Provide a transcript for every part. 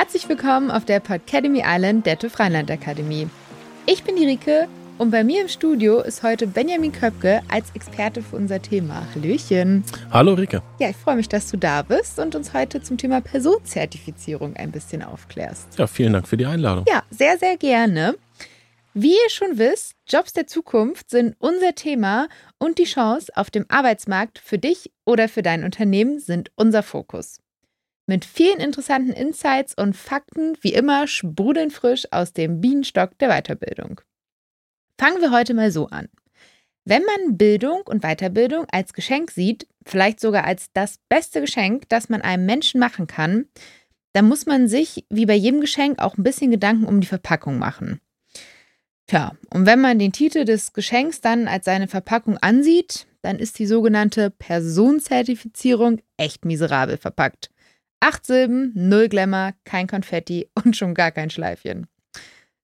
Herzlich willkommen auf der Podcademy Island der TÜV Rheinland Akademie. Ich bin die Rike und bei mir im Studio ist heute Benjamin Köpke als Experte für unser Thema. Hallöchen. Hallo Rike. Ja, ich freue mich, dass du da bist und uns heute zum Thema Personenzertifizierung ein bisschen aufklärst. Ja, vielen Dank für die Einladung. Ja, sehr, sehr gerne. Wie ihr schon wisst, Jobs der Zukunft sind unser Thema und die Chance auf dem Arbeitsmarkt für dich oder für dein Unternehmen sind unser Fokus. Mit vielen interessanten Insights und Fakten, wie immer, sprudeln frisch aus dem Bienenstock der Weiterbildung. Fangen wir heute mal so an. Wenn man Bildung und Weiterbildung als Geschenk sieht, vielleicht sogar als das beste Geschenk, das man einem Menschen machen kann, dann muss man sich, wie bei jedem Geschenk, auch ein bisschen Gedanken um die Verpackung machen. Tja, und wenn man den Titel des Geschenks dann als seine Verpackung ansieht, dann ist die sogenannte Personenzertifizierung echt miserabel verpackt. Acht Silben, null Glamour, kein Konfetti und schon gar kein Schleifchen.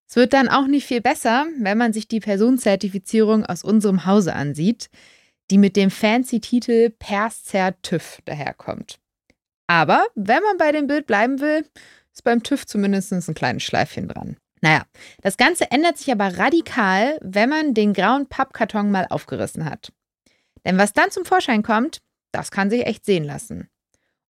Es wird dann auch nicht viel besser, wenn man sich die Personenzertifizierung aus unserem Hause ansieht, die mit dem fancy Titel Perszer TÜV daherkommt. Aber wenn man bei dem Bild bleiben will, ist beim TÜV zumindest ein kleines Schleifchen dran. Naja, das Ganze ändert sich aber radikal, wenn man den grauen Pappkarton mal aufgerissen hat. Denn was dann zum Vorschein kommt, das kann sich echt sehen lassen.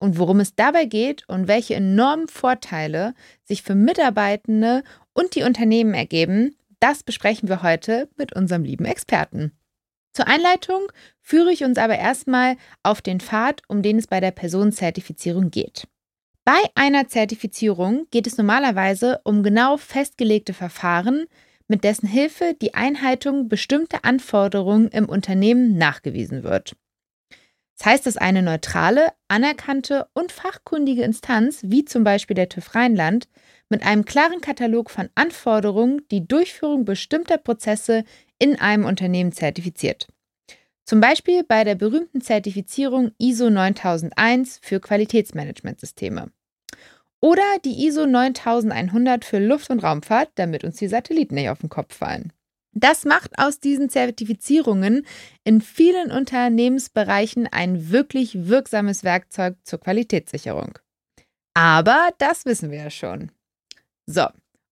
Und worum es dabei geht und welche enormen Vorteile sich für Mitarbeitende und die Unternehmen ergeben, das besprechen wir heute mit unserem lieben Experten. Zur Einleitung führe ich uns aber erstmal auf den Pfad, um den es bei der Personenzertifizierung geht. Bei einer Zertifizierung geht es normalerweise um genau festgelegte Verfahren, mit dessen Hilfe die Einhaltung bestimmter Anforderungen im Unternehmen nachgewiesen wird. Das heißt, dass eine neutrale, anerkannte und fachkundige Instanz, wie zum Beispiel der TÜV Rheinland, mit einem klaren Katalog von Anforderungen die Durchführung bestimmter Prozesse in einem Unternehmen zertifiziert. Zum Beispiel bei der berühmten Zertifizierung ISO 9001 für Qualitätsmanagementsysteme. Oder die ISO 9100 für Luft- und Raumfahrt, damit uns die Satelliten nicht auf den Kopf fallen. Das macht aus diesen Zertifizierungen in vielen Unternehmensbereichen ein wirklich wirksames Werkzeug zur Qualitätssicherung. Aber das wissen wir ja schon. So,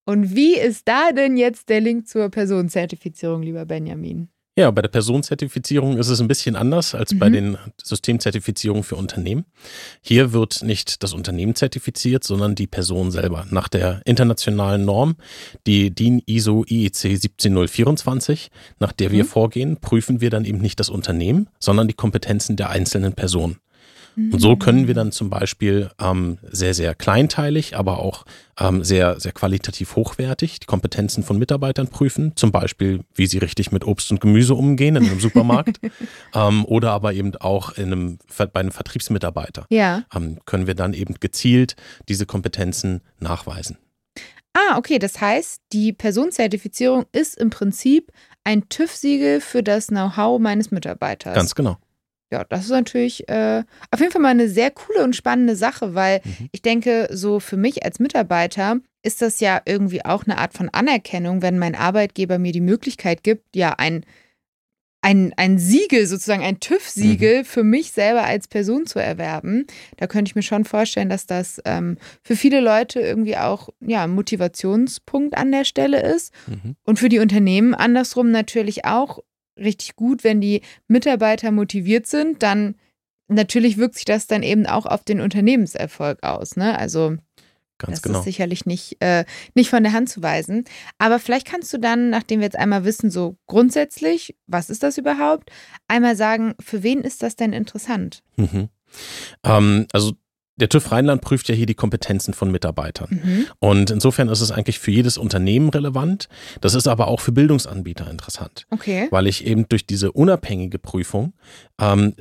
und wie ist da denn jetzt der Link zur Personenzertifizierung, lieber Benjamin? Ja, bei der Personenzertifizierung ist es ein bisschen anders als mhm. bei den Systemzertifizierungen für Unternehmen. Hier wird nicht das Unternehmen zertifiziert, sondern die Person selber. Nach der internationalen Norm, die DIN ISO IEC 17024, nach der mhm. wir vorgehen, prüfen wir dann eben nicht das Unternehmen, sondern die Kompetenzen der einzelnen Personen. Und so können wir dann zum Beispiel ähm, sehr, sehr kleinteilig, aber auch ähm, sehr, sehr qualitativ hochwertig die Kompetenzen von Mitarbeitern prüfen. Zum Beispiel, wie sie richtig mit Obst und Gemüse umgehen in einem Supermarkt. ähm, oder aber eben auch in einem, bei einem Vertriebsmitarbeiter. Ja. Ähm, können wir dann eben gezielt diese Kompetenzen nachweisen. Ah, okay. Das heißt, die Personenzertifizierung ist im Prinzip ein TÜV-Siegel für das Know-how meines Mitarbeiters. Ganz genau ja, das ist natürlich äh, auf jeden Fall mal eine sehr coole und spannende Sache, weil mhm. ich denke, so für mich als Mitarbeiter ist das ja irgendwie auch eine Art von Anerkennung, wenn mein Arbeitgeber mir die Möglichkeit gibt, ja, ein, ein, ein Siegel, sozusagen ein TÜV-Siegel mhm. für mich selber als Person zu erwerben. Da könnte ich mir schon vorstellen, dass das ähm, für viele Leute irgendwie auch ja, ein Motivationspunkt an der Stelle ist. Mhm. Und für die Unternehmen andersrum natürlich auch richtig gut, wenn die Mitarbeiter motiviert sind, dann natürlich wirkt sich das dann eben auch auf den Unternehmenserfolg aus. Ne? Also Ganz das genau. ist sicherlich nicht, äh, nicht von der Hand zu weisen. Aber vielleicht kannst du dann, nachdem wir jetzt einmal wissen, so grundsätzlich, was ist das überhaupt, einmal sagen, für wen ist das denn interessant? Mhm. Ähm, also der TÜV Rheinland prüft ja hier die Kompetenzen von Mitarbeitern. Mhm. Und insofern ist es eigentlich für jedes Unternehmen relevant. Das ist aber auch für Bildungsanbieter interessant. Okay. Weil ich eben durch diese unabhängige Prüfung ähm,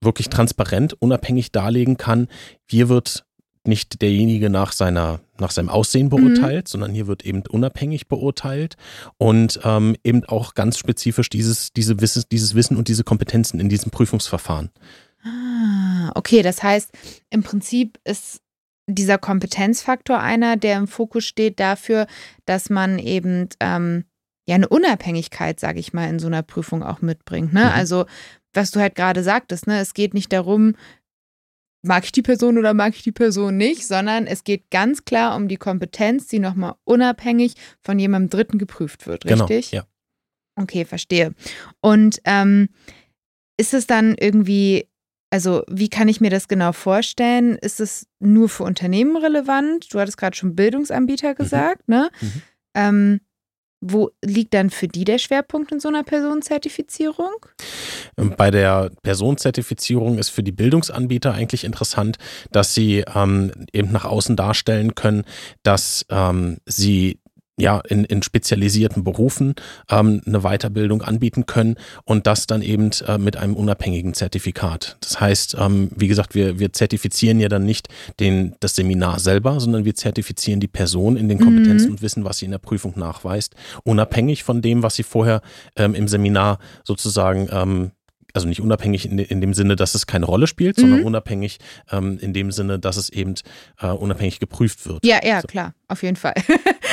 wirklich transparent, unabhängig darlegen kann, hier wird nicht derjenige nach seiner nach seinem Aussehen beurteilt, mhm. sondern hier wird eben unabhängig beurteilt und ähm, eben auch ganz spezifisch dieses, diese Wissen, dieses Wissen und diese Kompetenzen in diesem Prüfungsverfahren. Ah, okay, das heißt, im Prinzip ist dieser Kompetenzfaktor einer, der im Fokus steht dafür, dass man eben ähm, ja eine Unabhängigkeit, sage ich mal, in so einer Prüfung auch mitbringt. Ne? Mhm. Also, was du halt gerade sagtest, ne, es geht nicht darum, mag ich die Person oder mag ich die Person nicht, sondern es geht ganz klar um die Kompetenz, die nochmal unabhängig von jemandem Dritten geprüft wird, Genau, richtig? ja. Okay, verstehe. Und ähm, ist es dann irgendwie, also wie kann ich mir das genau vorstellen? Ist es nur für Unternehmen relevant? Du hattest gerade schon Bildungsanbieter gesagt, ne? Mhm. Ähm, wo liegt dann für die der Schwerpunkt in so einer Personenzertifizierung? Bei der Personenzertifizierung ist für die Bildungsanbieter eigentlich interessant, dass sie ähm, eben nach außen darstellen können, dass ähm, sie ja, in, in spezialisierten Berufen ähm, eine Weiterbildung anbieten können und das dann eben äh, mit einem unabhängigen Zertifikat. Das heißt, ähm, wie gesagt, wir, wir zertifizieren ja dann nicht den, das Seminar selber, sondern wir zertifizieren die Person in den Kompetenzen und Wissen, was sie in der Prüfung nachweist, unabhängig von dem, was sie vorher ähm, im Seminar sozusagen ähm, also nicht unabhängig in, in, dem Sinne, dass es keine Rolle spielt, sondern Mhm. unabhängig ähm, in dem Sinne, dass es eben äh, unabhängig geprüft wird. Ja, ja, So. klar, auf jeden Fall.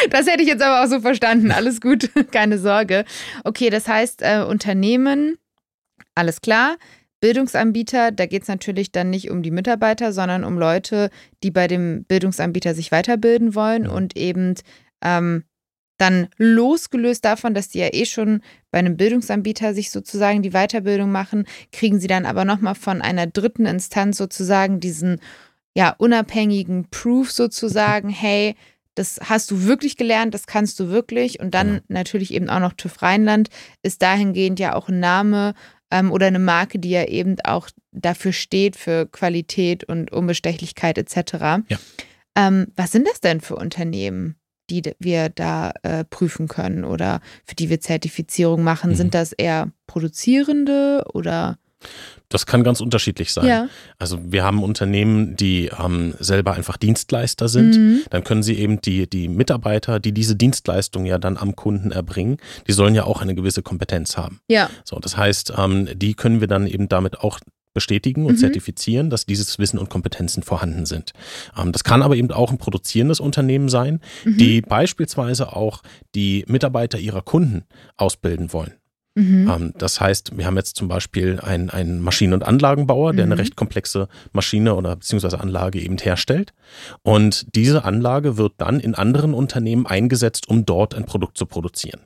Das hätte ich jetzt aber auch so verstanden. Alles gut, keine Sorge. Okay, das heißt, äh, Unternehmen, alles klar. Bildungsanbieter, da geht es natürlich dann nicht um die Mitarbeiter, sondern um Leute, die bei dem Bildungsanbieter sich weiterbilden wollen Ja. und eben ähm, dann losgelöst davon, dass die ja eh schon bei einem Bildungsanbieter sich sozusagen die Weiterbildung machen, kriegen sie dann aber nochmal von einer dritten Instanz sozusagen diesen ja, unabhängigen Proof sozusagen, hey, das hast du wirklich gelernt, das kannst du wirklich. Und dann Genau. natürlich eben auch noch TÜV Rheinland ist dahingehend ja auch ein Name ähm, oder eine Marke, die ja eben auch dafür steht, für Qualität und Unbestechlichkeit etc. Ja. Ähm, was sind das denn für Unternehmen, die wir da äh, prüfen können oder für die wir Zertifizierung machen? Mhm. Sind das eher Produzierende oder? Das kann ganz unterschiedlich sein. Ja. Also wir haben Unternehmen, die ähm, selber einfach Dienstleister sind. Mhm. Dann können sie eben die, die Mitarbeiter, die diese Dienstleistung ja dann am Kunden erbringen, die sollen ja auch eine gewisse Kompetenz haben. Ja. So, das heißt, ähm, die können wir dann eben damit auch bestätigen und Mhm. zertifizieren, dass dieses Wissen und Kompetenzen vorhanden sind. Ähm, das kann aber eben auch ein produzierendes Unternehmen sein, Mhm. die beispielsweise auch die Mitarbeiter ihrer Kunden ausbilden wollen. Mhm. Ähm, das heißt, wir haben jetzt zum Beispiel einen, einen Maschinen- und Anlagenbauer, der Mhm. eine recht komplexe Maschine oder beziehungsweise Anlage eben herstellt. Und diese Anlage wird dann in anderen Unternehmen eingesetzt, um dort ein Produkt zu produzieren.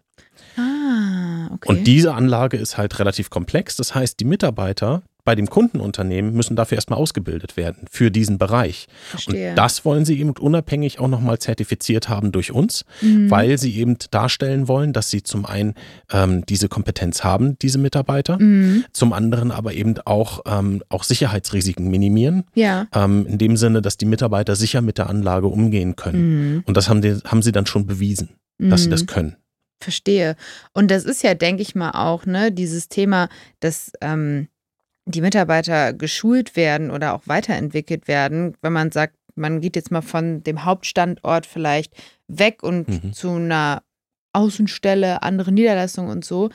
Ah, okay. Und diese Anlage ist halt relativ komplex. Das heißt, die Mitarbeiter bei dem Kundenunternehmen müssen dafür erstmal ausgebildet werden für diesen Bereich. Verstehe. Und das wollen sie eben unabhängig auch nochmal zertifiziert haben durch uns, Mhm. weil sie eben darstellen wollen, dass sie zum einen ähm, diese Kompetenz haben, diese Mitarbeiter, Mhm. zum anderen aber eben auch, ähm, auch Sicherheitsrisiken minimieren, Ja. ähm, in dem Sinne, dass die Mitarbeiter sicher mit der Anlage umgehen können. Mhm. Und das haben, die, haben sie dann schon bewiesen, dass sie Mhm. das können. Verstehe. Und das ist ja, denke ich mal, auch, ne, dieses Thema, dass ähm, die Mitarbeiter geschult werden oder auch weiterentwickelt werden, wenn man sagt, man geht jetzt mal von dem Hauptstandort vielleicht weg und Mhm. zu einer Außenstelle, andere Niederlassungen und so,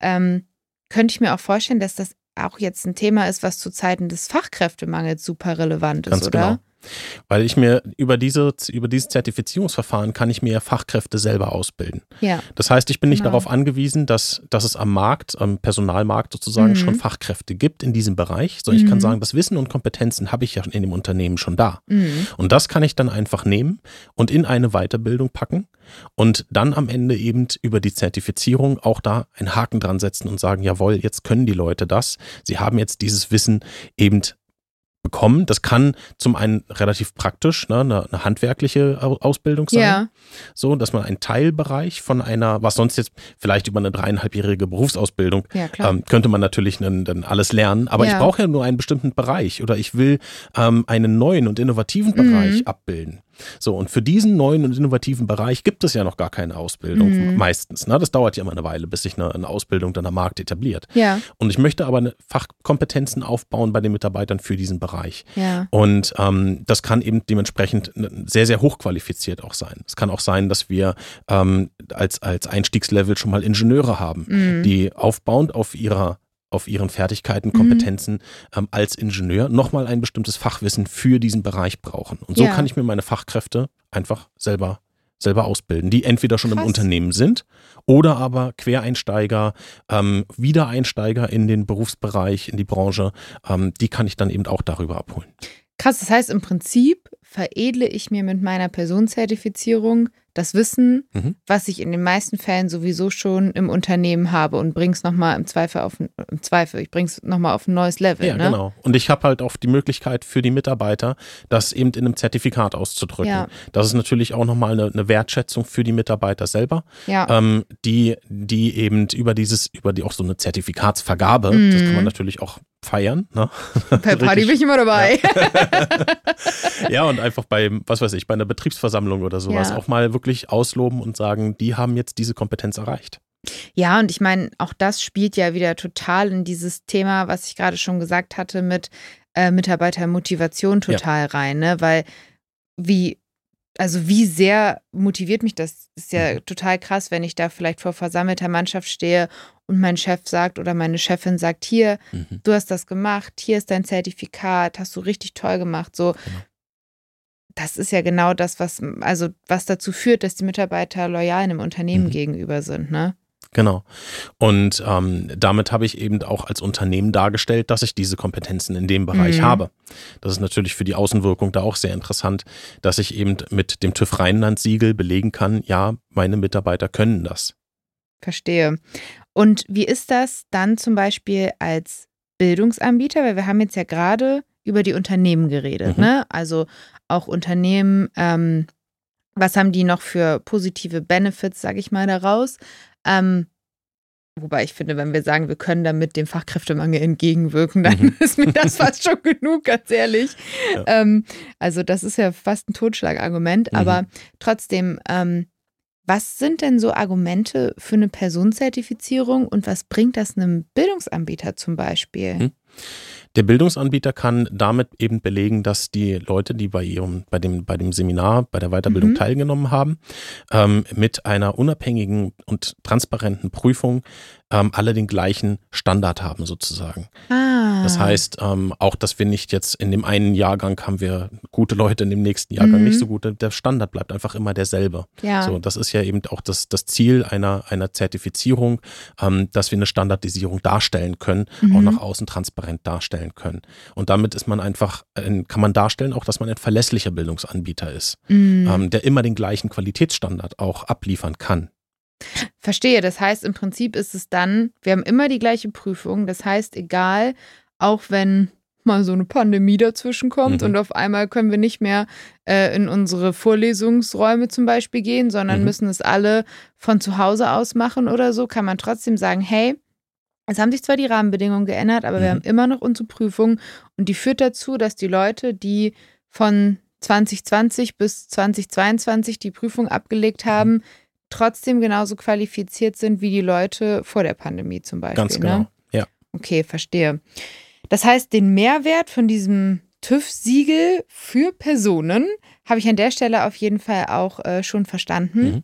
ähm, könnte ich mir auch vorstellen, dass das auch jetzt ein Thema ist, was zu Zeiten des Fachkräftemangels super relevant ist, Ganz oder? genau. Weil ich mir über, diese, über dieses Zertifizierungsverfahren kann ich mir Fachkräfte selber ausbilden. Ja. Das heißt, ich bin nicht Genau. darauf angewiesen, dass, dass es am Markt, am Personalmarkt sozusagen Mhm. schon Fachkräfte gibt in diesem Bereich, sondern ich kann Mhm. sagen, das Wissen und Kompetenzen habe ich ja in dem Unternehmen schon da. Mhm. Und das kann ich dann einfach nehmen und in eine Weiterbildung packen und dann am Ende eben über die Zertifizierung auch da einen Haken dran setzen und sagen, jawohl, jetzt können die Leute das. Sie haben jetzt dieses Wissen eben bekommen. Das kann zum einen relativ praktisch, ne, eine, eine handwerkliche Au- Ausbildung sein, Ja. so dass man einen Teilbereich von einer, was sonst jetzt vielleicht über eine dreieinhalbjährige Berufsausbildung Ja, ähm, könnte man natürlich dann, dann alles lernen, aber Ja. ich brauche ja nur einen bestimmten Bereich oder ich will ähm, einen neuen und innovativen Mhm. Bereich abbilden. So, und für diesen neuen und innovativen Bereich gibt es ja noch gar keine Ausbildung Mhm. meistens. Ne? Das dauert ja immer eine Weile, bis sich eine, eine Ausbildung dann am Markt etabliert. ja, Und ich möchte aber Fachkompetenzen aufbauen bei den Mitarbeitern für diesen Bereich. ja. Und ähm, das kann eben dementsprechend sehr, sehr hochqualifiziert auch sein. Es kann auch sein, dass wir ähm, als, als Einstiegslevel schon mal Ingenieure haben, Mhm. die aufbauend auf ihrer auf ihren Fertigkeiten, Mhm. Kompetenzen ähm, als Ingenieur nochmal ein bestimmtes Fachwissen für diesen Bereich brauchen. Und so Ja. kann ich mir meine Fachkräfte einfach selber selber ausbilden, die entweder schon Krass. im Unternehmen sind oder aber Quereinsteiger, ähm, Wiedereinsteiger in den Berufsbereich, in die Branche, ähm, die kann ich dann eben auch darüber abholen. Krass, das heißt im Prinzip veredle ich mir mit meiner Personenzertifizierung das Wissen, Mhm. was ich in den meisten Fällen sowieso schon im Unternehmen habe und bring's nochmal im Zweifel auf im Zweifel, ich bring's nochmal auf ein neues Level. Ja, ne? genau. Und ich habe halt auch die Möglichkeit für die Mitarbeiter, das eben in einem Zertifikat auszudrücken. Ja. Das ist natürlich auch nochmal eine, eine Wertschätzung für die Mitarbeiter selber, Ja. ähm, die, die eben über dieses, über die auch so eine Zertifikatsvergabe, das kann man Mhm. natürlich auch feiern. Ne? Bei Party bin ich immer dabei. Ja, und einfach bei, was weiß ich, bei einer Betriebsversammlung oder sowas Ja. auch mal wirklich ausloben und sagen, die haben jetzt diese Kompetenz erreicht. Ja, und ich meine, auch das spielt ja wieder total in dieses Thema, was ich gerade schon gesagt hatte, mit äh, Mitarbeitermotivation total rein, ne? Weil wie, also wie sehr motiviert mich das, ist ja Mhm. total krass, wenn ich da vielleicht vor versammelter Mannschaft stehe und mein Chef sagt oder meine Chefin sagt, hier, Mhm. du hast das gemacht, hier ist dein Zertifikat, hast du richtig toll gemacht. So, Genau. das ist ja genau das, was, also was dazu führt, dass die Mitarbeiter loyal einem Unternehmen Mhm. gegenüber sind, ne? Genau. Und ähm, damit habe ich eben auch als Unternehmen dargestellt, dass ich diese Kompetenzen in dem Bereich Mhm. habe. Das ist natürlich für die Außenwirkung da auch sehr interessant, dass ich eben mit dem TÜV Rheinland-Siegel belegen kann, ja, meine Mitarbeiter können das. Verstehe. Und wie ist das dann zum Beispiel als Bildungsanbieter? Weil wir haben jetzt ja gerade über die Unternehmen geredet, Mhm. ne? Also auch Unternehmen, ähm, was haben die noch für positive Benefits, sage ich mal, daraus? Ähm, wobei ich finde, wenn wir sagen, wir können damit dem Fachkräftemangel entgegenwirken, dann Mhm. ist mir das fast schon genug, ganz ehrlich. Ja. Ähm, also das ist ja fast ein Totschlagargument, Mhm. aber trotzdem, ähm, was sind denn so Argumente für eine Personenzertifizierung und was bringt das einem Bildungsanbieter zum Beispiel? Mhm. Der Bildungsanbieter kann damit eben belegen, dass die Leute, die bei ihrem, bei dem, bei dem Seminar, bei der Weiterbildung Mhm. teilgenommen haben, ähm, mit einer unabhängigen und transparenten Prüfung ähm, alle den gleichen Standard haben sozusagen. Ah. Das heißt ähm, auch, dass wir nicht jetzt in dem einen Jahrgang haben wir gute Leute, in dem nächsten Jahrgang Mhm. nicht so gute. Der Standard bleibt einfach immer derselbe. ja. So, das ist ja eben auch das, das Ziel einer, einer Zertifizierung, ähm, dass wir eine Standardisierung darstellen können, auch Mhm. nach außen transparent darstellen können. Und damit ist man einfach, ein, kann man darstellen auch, dass man ein verlässlicher Bildungsanbieter ist, Mhm. ähm, der immer den gleichen Qualitätsstandard auch abliefern kann. Verstehe. Das heißt, im Prinzip ist es dann, wir haben immer die gleiche Prüfung. Das heißt, egal, auch wenn mal so eine Pandemie dazwischen kommt Mhm. und auf einmal können wir nicht mehr äh, in unsere Vorlesungsräume zum Beispiel gehen, sondern Mhm. müssen es alle von zu Hause aus machen oder so, kann man trotzdem sagen, hey, es haben sich zwar die Rahmenbedingungen geändert, aber wir Mhm. haben immer noch unsere Prüfung und die führt dazu, dass die Leute, die von 2020 bis 2022 die Prüfung abgelegt Mhm. haben, trotzdem genauso qualifiziert sind wie die Leute vor der Pandemie zum Beispiel. Ganz genau. Ne? Ja. Okay, verstehe. Das heißt, den Mehrwert von diesem TÜV-Siegel für Personen habe ich an der Stelle auf jeden Fall auch äh, schon verstanden. Mhm.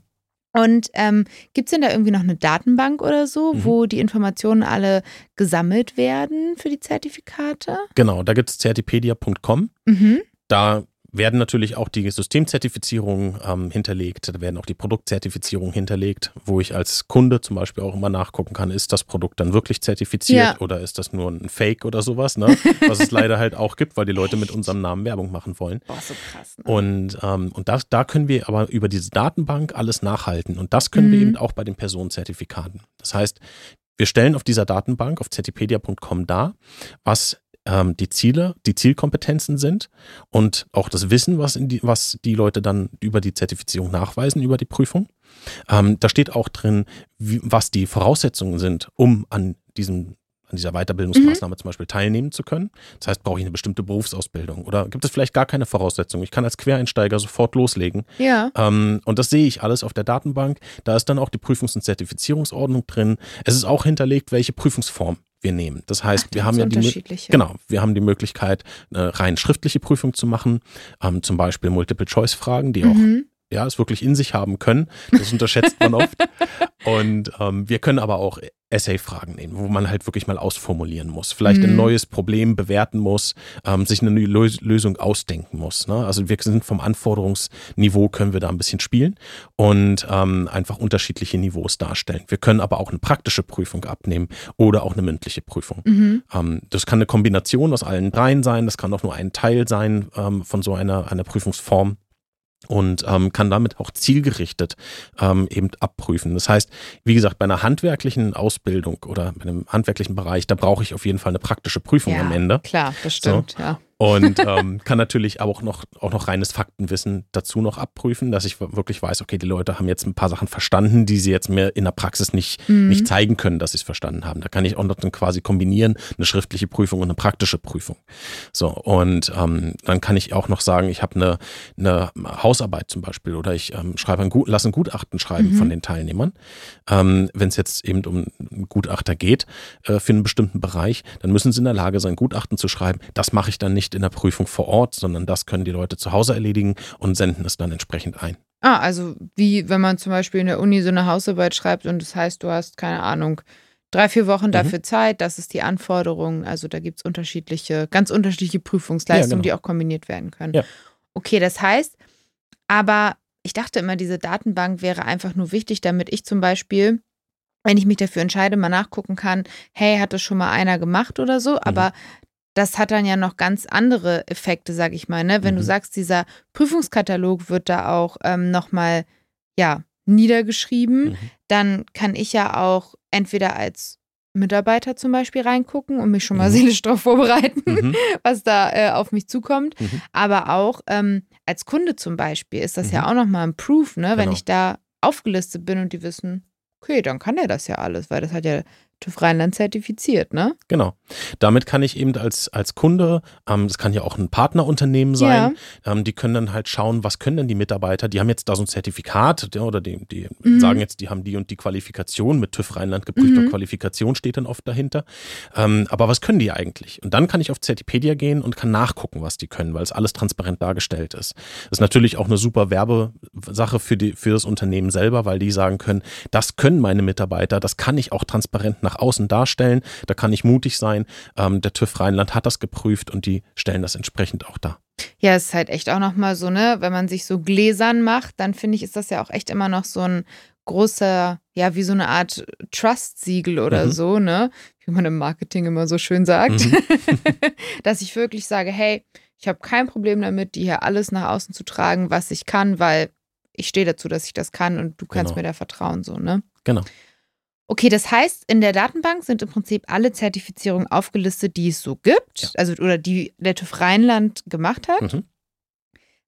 Und ähm, gibt es denn da irgendwie noch eine Datenbank oder so, Mhm. wo die Informationen alle gesammelt werden für die Zertifikate? Genau, da gibt es certipedia.com. Mhm. Da werden natürlich auch die Systemzertifizierungen ähm, hinterlegt, da werden auch die Produktzertifizierungen hinterlegt, wo ich als Kunde zum Beispiel auch immer nachgucken kann, ist das Produkt dann wirklich zertifiziert Ja. oder ist das nur ein Fake oder sowas, ne? was es leider halt auch gibt, weil die Leute mit unserem Namen Werbung machen wollen. Boah, so krass. Ne? Und, ähm, und das, da können wir aber über diese Datenbank alles nachhalten. Und das können wir Mhm. eben auch bei den Personenzertifikaten. Das heißt, wir stellen auf dieser Datenbank auf certipedia.com dar, was ähm, die Ziele, die Zielkompetenzen sind und auch das Wissen, was, in die, was die Leute dann über die Zertifizierung nachweisen, über die Prüfung. Ähm, da steht auch drin, wie, was die Voraussetzungen sind, um an diesem an dieser Weiterbildungsmaßnahme zum Beispiel teilnehmen zu können. Das heißt, brauche ich eine bestimmte Berufsausbildung oder gibt es vielleicht gar keine Voraussetzungen? Ich kann als Quereinsteiger sofort loslegen. ja. Ähm, und das sehe ich alles auf der Datenbank. Da ist dann auch die Prüfungs- und Zertifizierungsordnung drin. Es ist auch hinterlegt, welche Prüfungsform wir nehmen. Das heißt, Ach, wir haben ja die. Genau, wir haben die Möglichkeit, eine rein schriftliche Prüfung zu machen, ähm, zum Beispiel Multiple-Choice-Fragen, die auch Mhm. Ja, es wirklich in sich haben können. Das unterschätzt man oft. Und ähm, wir können aber auch Essay-Fragen nehmen, wo man halt wirklich mal ausformulieren muss, vielleicht mhm. ein neues Problem bewerten muss, ähm, sich eine Lösung ausdenken muss. Ne? Also wir sind vom Anforderungsniveau können wir da ein bisschen spielen und ähm, einfach unterschiedliche Niveaus darstellen. Wir können aber auch eine praktische Prüfung abnehmen oder auch eine mündliche Prüfung. Mhm. Ähm, das kann eine Kombination aus allen dreien sein, das kann auch nur ein Teil sein ähm, von so einer, einer Prüfungsform und ähm, kann damit auch zielgerichtet ähm, eben abprüfen. Das heißt, wie gesagt, bei einer handwerklichen Ausbildung oder bei einem handwerklichen Bereich, da brauche ich auf jeden Fall eine praktische Prüfung ja, am Ende. Klar, das stimmt, so. ja und ähm, kann natürlich auch noch, auch noch reines Faktenwissen dazu noch abprüfen, dass ich wirklich weiß, okay, die Leute haben jetzt ein paar Sachen verstanden, die sie jetzt mir in der Praxis nicht, mhm. nicht zeigen können, dass sie es verstanden haben. Da kann ich auch noch dann quasi kombinieren, eine schriftliche Prüfung und eine praktische Prüfung. So, und ähm, dann kann ich auch noch sagen, ich habe eine, eine Hausarbeit zum Beispiel oder ich ähm, schreibe ein Gut, lasse ein Gutachten schreiben mhm. von den Teilnehmern. Ähm, Wenn es jetzt eben um einen Gutachter geht äh, für einen bestimmten Bereich, dann müssen sie in der Lage sein, Gutachten zu schreiben. Das mache ich dann nicht nicht in der Prüfung vor Ort, sondern das können die Leute zu Hause erledigen und senden es dann entsprechend ein. Ah, also wie wenn man zum Beispiel in der Uni so eine Hausarbeit schreibt und das heißt, du hast, keine Ahnung, drei, vier Wochen mhm. dafür mhm. Zeit, das ist die Anforderung. Also da gibt es unterschiedliche, ganz unterschiedliche Prüfungsleistungen, ja, genau. die auch kombiniert werden können. Ja. Okay, das heißt, aber ich dachte immer, diese Datenbank wäre einfach nur wichtig, damit ich zum Beispiel, wenn ich mich dafür entscheide, mal nachgucken kann, hey, hat das schon mal einer gemacht oder so, mhm. aber das hat dann ja noch ganz andere Effekte, sag ich mal. Ne? Wenn mhm. du sagst, dieser Prüfungskatalog wird da auch ähm, nochmal, ja, niedergeschrieben, mhm. dann kann ich ja auch entweder als Mitarbeiter zum Beispiel reingucken und mich schon mal mhm. seelisch darauf vorbereiten, mhm. was da äh, auf mich zukommt. Mhm. Aber auch ähm, als Kunde zum Beispiel ist das ja mhm. auch nochmal ein Proof, ne? Genau. wenn ich da aufgelistet bin und die wissen, okay, dann kann er das ja alles, weil das hat ja TÜV Rheinland zertifiziert, ne? Genau. Damit kann ich eben als, als Kunde, ähm, das kann ja auch ein Partnerunternehmen sein, ja. ähm, die können dann halt schauen, was können denn die Mitarbeiter, die haben jetzt da so ein Zertifikat oder die, die mhm. sagen jetzt, die haben die und die Qualifikation, mit TÜV Rheinland geprüfter mhm. Qualifikation steht dann oft dahinter. Ähm, aber was können die eigentlich? Und dann kann ich auf Certipedia gehen und kann nachgucken, was die können, weil es alles transparent dargestellt ist. Das ist natürlich auch eine super Werbesache für, die, für das Unternehmen selber, weil die sagen können, das können meine Mitarbeiter, das kann ich auch transparent nach nach außen darstellen. Da kann ich mutig sein. Ähm, der TÜV Rheinland hat das geprüft und die stellen das entsprechend auch dar. Ja, es ist halt echt auch nochmal so, ne, wenn man sich so gläsern macht, dann finde ich, ist das ja auch echt immer noch so ein großer, ja, wie so eine Art Trust-Siegel oder mhm. so, ne? Wie man im Marketing immer so schön sagt. Mhm. Dass ich wirklich sage, hey, ich habe kein Problem damit, die hier alles nach außen zu tragen, was ich kann, weil ich stehe dazu, dass ich das kann und du kannst genau. mir da vertrauen, so, ne? Genau. Okay, das heißt, in der Datenbank sind im Prinzip alle Zertifizierungen aufgelistet, die es so gibt, ja. also oder die der TÜV Rheinland gemacht hat. Mhm.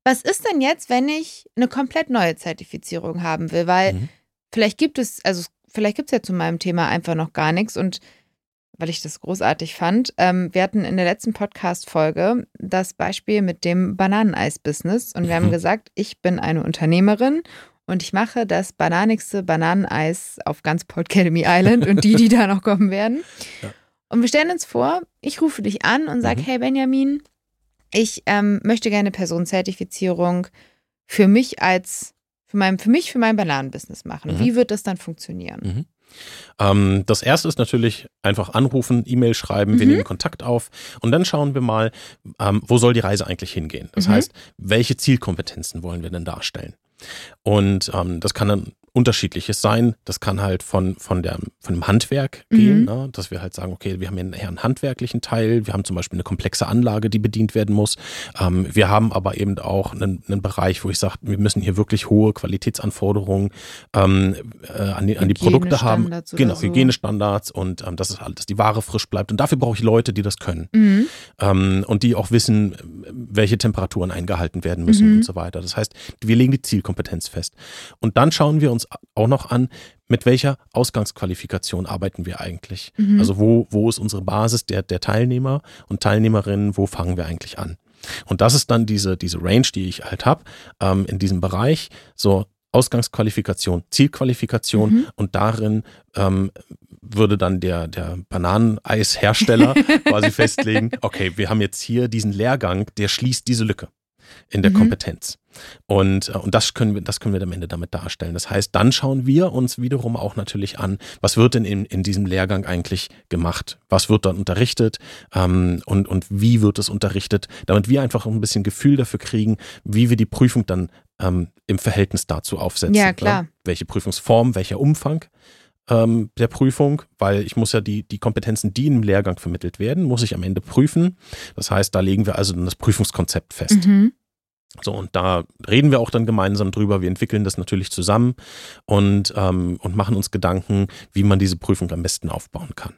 Was ist denn jetzt, wenn ich eine komplett neue Zertifizierung haben will? Weil mhm. vielleicht gibt es, also vielleicht gibt es ja zu meinem Thema einfach noch gar nichts und weil ich das großartig fand. Ähm, wir hatten in der letzten Podcast-Folge das Beispiel mit dem Bananeneis-Business und wir haben gesagt, ich bin eine Unternehmerin und ich mache das bananigste Bananeneis auf ganz Port Academy Island und die, die da noch kommen werden. Ja. Und wir stellen uns vor, ich rufe dich an und sage, mhm. hey Benjamin, ich ähm, möchte gerne Personenzertifizierung für mich als, für, mein, für mich, für mein Bananenbusiness machen. Mhm. Wie wird das dann funktionieren? Mhm. Ähm, das erste ist natürlich einfach anrufen, E-Mail schreiben, wir mhm. nehmen Kontakt auf und dann schauen wir mal, ähm, wo soll die Reise eigentlich hingehen. Das mhm. heißt, welche Zielkompetenzen wollen wir denn darstellen? Und ähm, das kann dann unterschiedliches sein. Das kann halt von, von, der, von dem Handwerk gehen, mhm. ne? dass wir halt sagen, okay, wir haben hier einen handwerklichen Teil, wir haben zum Beispiel eine komplexe Anlage, die bedient werden muss. Ähm, wir haben aber eben auch einen, einen Bereich, wo ich sage, wir müssen hier wirklich hohe Qualitätsanforderungen ähm, äh, an, die, an die Produkte haben. Genau, so. Hygienestandards und ähm, dass es halt, dass die Ware frisch bleibt. Und dafür brauche ich Leute, die das können. Mhm. Ähm, und die auch wissen, welche Temperaturen eingehalten werden müssen mhm. und so weiter. Das heißt, wir legen die Zielkompetenz fest. Und dann schauen wir uns uns auch noch an, mit welcher Ausgangsqualifikation arbeiten wir eigentlich? Mhm. Also wo, wo ist unsere Basis der, der Teilnehmer und Teilnehmerinnen, wo fangen wir eigentlich an? Und das ist dann diese, diese Range, die ich halt habe, ähm, in diesem Bereich, so Ausgangsqualifikation, Zielqualifikation mhm. und darin ähm, würde dann der, der Bananeneishersteller quasi festlegen, okay, wir haben jetzt hier diesen Lehrgang, der schließt diese Lücke in der mhm. Kompetenz. Und, äh, und das können wir, das können wir am Ende damit darstellen. Das heißt, dann schauen wir uns wiederum auch natürlich an, was wird denn in, in diesem Lehrgang eigentlich gemacht? Was wird dann unterrichtet? Ähm, und, und wie wird es unterrichtet? Damit wir einfach ein bisschen Gefühl dafür kriegen, wie wir die Prüfung dann ähm, im Verhältnis dazu aufsetzen. Ja, klar. Ne? Welche Prüfungsform, welcher Umfang ähm, der Prüfung, weil ich muss ja die, die Kompetenzen, die im Lehrgang vermittelt werden, muss ich am Ende prüfen. Das heißt, da legen wir also dann das Prüfungskonzept fest. Mhm. So, und da reden wir auch dann gemeinsam drüber. Wir entwickeln das natürlich zusammen und, ähm, und machen uns Gedanken, wie man diese Prüfung am besten aufbauen kann.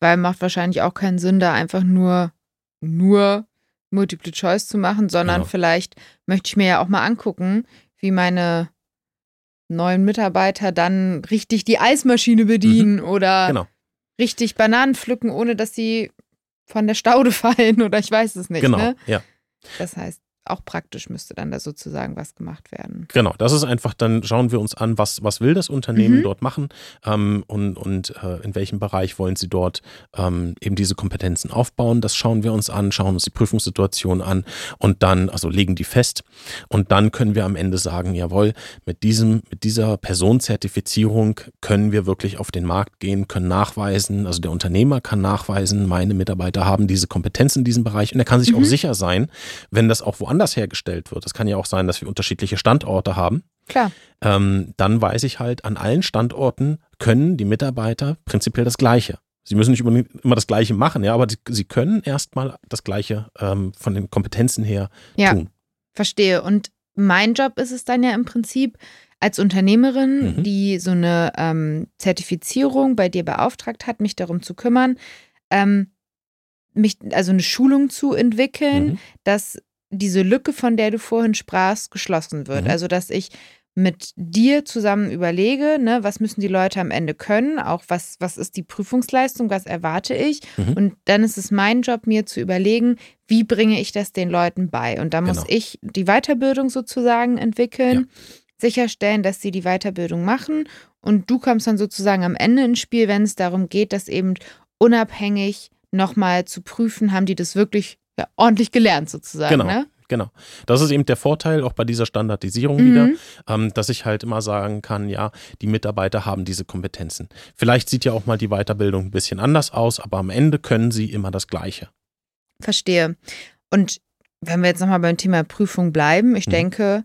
Weil macht wahrscheinlich auch keinen Sinn, da einfach nur, nur Multiple Choice zu machen, sondern Genau. vielleicht möchte ich mir ja auch mal angucken, wie meine neuen Mitarbeiter dann richtig die Eismaschine bedienen oder Genau. richtig Bananen pflücken, ohne dass sie von der Staude fallen oder ich weiß es nicht. Genau, Ne? ja. Das heißt, auch praktisch müsste dann da sozusagen was gemacht werden. Genau, das ist einfach, dann schauen wir uns an, was, was will das Unternehmen Mhm. dort machen ähm, und, und äh, in welchem Bereich wollen sie dort ähm, eben diese Kompetenzen aufbauen. Das schauen wir uns an, schauen uns die Prüfungssituation an und dann, also legen die fest. Und dann können wir am Ende sagen, jawohl, mit, diesem, mit dieser Personenzertifizierung können wir wirklich auf den Markt gehen, können nachweisen, also der Unternehmer kann nachweisen, meine Mitarbeiter haben diese Kompetenz in diesem Bereich und er kann sich auch Mhm. sicher sein, wenn das auch woanders hergestellt wird. Es kann ja auch sein, dass wir unterschiedliche Standorte haben Klar. ähm, dann weiß ich halt, an allen Standorten können die Mitarbeiter prinzipiell das Gleiche. Sie müssen nicht immer das Gleiche machen, ja, aber sie, sie können erstmal das Gleiche ähm, von den Kompetenzen her Ja. tun. Verstehe. Und mein Job ist es dann ja im Prinzip als Unternehmerin, Mhm. die so eine ähm, Zertifizierung bei dir beauftragt hat, mich darum zu kümmern, ähm, mich, also eine Schulung zu entwickeln, Mhm. dass diese Lücke, von der du vorhin sprachst, geschlossen wird. Mhm. Also, dass ich mit dir zusammen überlege, ne, was müssen die Leute am Ende können, auch was, was ist die Prüfungsleistung, was erwarte ich. Mhm. Und dann ist es mein Job, mir zu überlegen, wie bringe ich das den Leuten bei. Und da muss Genau. ich die Weiterbildung sozusagen entwickeln, sicherstellen, dass sie die Weiterbildung machen. Und du kommst dann sozusagen am Ende ins Spiel, wenn es darum geht, das eben unabhängig nochmal zu prüfen, haben die das wirklich ja, ordentlich gelernt sozusagen. Genau. Ne? Genau. Das ist eben der Vorteil auch bei dieser Standardisierung Mhm. wieder, ähm, dass ich halt immer sagen kann, ja, die Mitarbeiter haben diese Kompetenzen. Vielleicht sieht ja auch mal die Weiterbildung ein bisschen anders aus, aber am Ende können sie immer das Gleiche. Verstehe. Und wenn wir jetzt nochmal beim Thema Prüfung bleiben, ich Mhm. denke,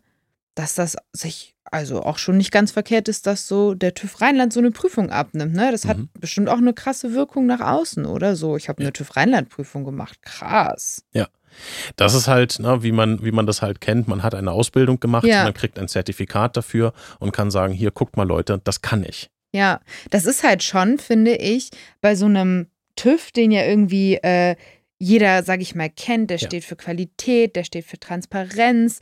dass das sich also auch schon nicht ganz verkehrt ist, dass so der TÜV Rheinland so eine Prüfung abnimmt. Ne? Das hat Mhm. bestimmt auch eine krasse Wirkung nach außen, oder so. Ich habe eine TÜV Rheinland-Prüfung gemacht. Krass. Das ist halt, ne, wie, man, wie man das halt kennt. Man hat eine Ausbildung gemacht, Ja. man kriegt ein Zertifikat dafür und kann sagen, hier, guckt mal Leute, das kann ich. Ja, das ist halt schon, finde ich, bei so einem TÜV, den ja irgendwie äh, jeder, sag ich mal, kennt, der Ja. steht für Qualität, der steht für Transparenz.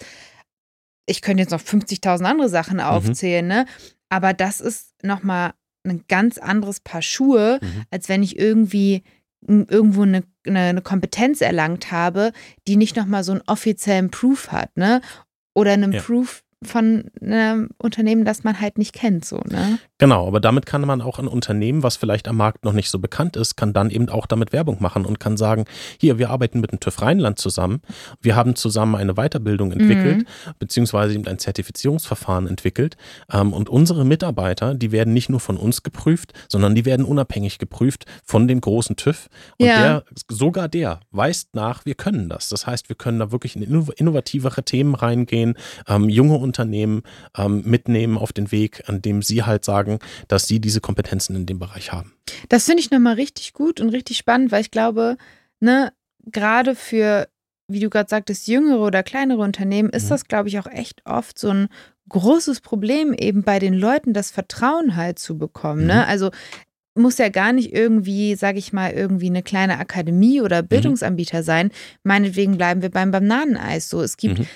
Ich könnte jetzt noch 50.000 andere Sachen Mhm. aufzählen, ne? Aber das ist nochmal ein ganz anderes Paar Schuhe, Mhm. als wenn ich irgendwie irgendwo eine, eine, eine Kompetenz erlangt habe, die nicht nochmal so einen offiziellen Proof hat, ne? Oder einen Ja. Proof von einem Unternehmen, das man halt nicht kennt, so, ne? Genau, aber damit kann man auch ein Unternehmen, was vielleicht am Markt noch nicht so bekannt ist, kann dann eben auch damit Werbung machen und kann sagen, hier, wir arbeiten mit dem TÜV Rheinland zusammen, wir haben zusammen eine Weiterbildung entwickelt, Mhm. beziehungsweise eben ein Zertifizierungsverfahren entwickelt ähm, und unsere Mitarbeiter, die werden nicht nur von uns geprüft, sondern die werden unabhängig geprüft von dem großen TÜV und Ja. der, sogar der weist nach, wir können das. Das heißt, wir können da wirklich in inno- innovativere Themen reingehen, ähm, junge Unternehmen ähm, mitnehmen auf den Weg, an dem sie halt sagen, dass sie diese Kompetenzen in dem Bereich haben. Das finde ich nochmal richtig gut und richtig spannend, weil ich glaube, ne, gerade für, wie du gerade sagtest, jüngere oder kleinere Unternehmen ist Mhm. das, glaube ich, auch echt oft so ein großes Problem, eben bei den Leuten das Vertrauen halt zu bekommen. Mhm. Ne? Also muss ja gar nicht irgendwie, sage ich mal, irgendwie eine kleine Akademie oder Mhm. Bildungsanbieter sein. Meinetwegen bleiben wir beim Bananeneis so. Es gibt Mhm.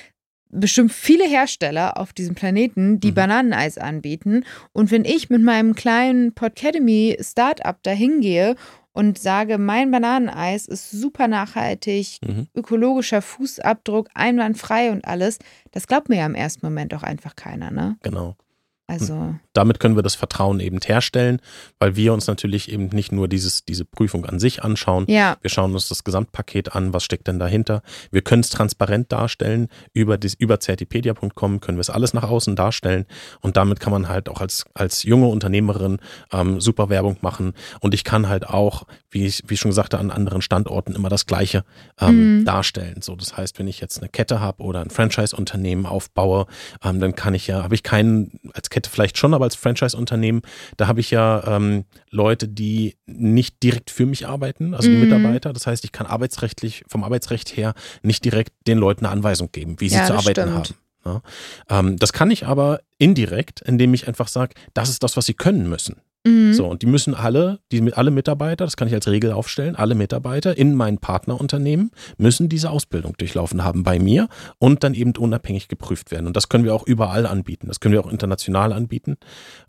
Bestimmt viele Hersteller auf diesem Planeten, die Mhm. Bananeneis anbieten. Und wenn ich mit meinem kleinen Podcademy Startup da hingehe und sage, mein Bananeneis ist super nachhaltig, Mhm. ökologischer Fußabdruck, einwandfrei und alles, das glaubt mir ja im ersten Moment auch einfach keiner, ne? Genau. Also. Damit können wir das Vertrauen eben herstellen, weil wir uns natürlich eben nicht nur dieses, diese Prüfung an sich anschauen. Ja. Wir schauen uns das Gesamtpaket an, was steckt denn dahinter. Wir können es transparent darstellen. Über, das, über certipedia.com können wir es alles nach außen darstellen. Und damit kann man halt auch als, als junge Unternehmerin ähm, super Werbung machen. Und ich kann halt auch, wie ich, wie ich schon sagte, an anderen Standorten immer das Gleiche ähm, mhm. darstellen. So, das heißt, wenn ich jetzt eine Kette habe oder ein Franchise-Unternehmen aufbaue, ähm, dann kann ich ja, habe ich keinen als Kette vielleicht schon, aber als Franchise-Unternehmen, da habe ich ja ähm, Leute, die nicht direkt für mich arbeiten, also die mhm. Mitarbeiter. Das heißt, ich kann arbeitsrechtlich, vom Arbeitsrecht her nicht direkt den Leuten eine Anweisung geben, wie sie ja, zu arbeiten stimmt. haben. Ja. Ähm, das kann ich aber indirekt, indem ich einfach sage, das ist das, was sie können müssen. Mhm. So, und die müssen alle, die, alle Mitarbeiter, das kann ich als Regel aufstellen, alle Mitarbeiter in meinen Partnerunternehmen müssen diese Ausbildung durchlaufen haben bei mir und dann eben unabhängig geprüft werden. Und das können wir auch überall anbieten. Das können wir auch international anbieten.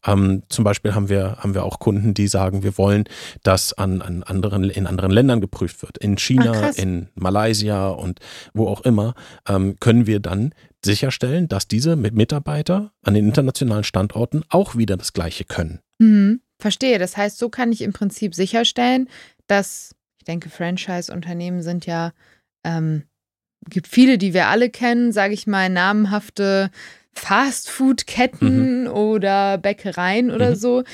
Ähm, zum Beispiel haben wir, haben wir auch Kunden, die sagen, wir wollen, dass an, an anderen, in anderen Ländern geprüft wird. In China, Ach, in Malaysia und wo auch immer, ähm, können wir dann sicherstellen, dass diese Mitarbeiter an den internationalen Standorten auch wieder das Gleiche können. Mhm. Verstehe. Das heißt, so kann ich im Prinzip sicherstellen, dass, ich denke, Franchise-Unternehmen sind ja, ähm, gibt viele, die wir alle kennen, sage ich mal, namenhafte Fastfood-Ketten mhm. oder Bäckereien oder mhm. so.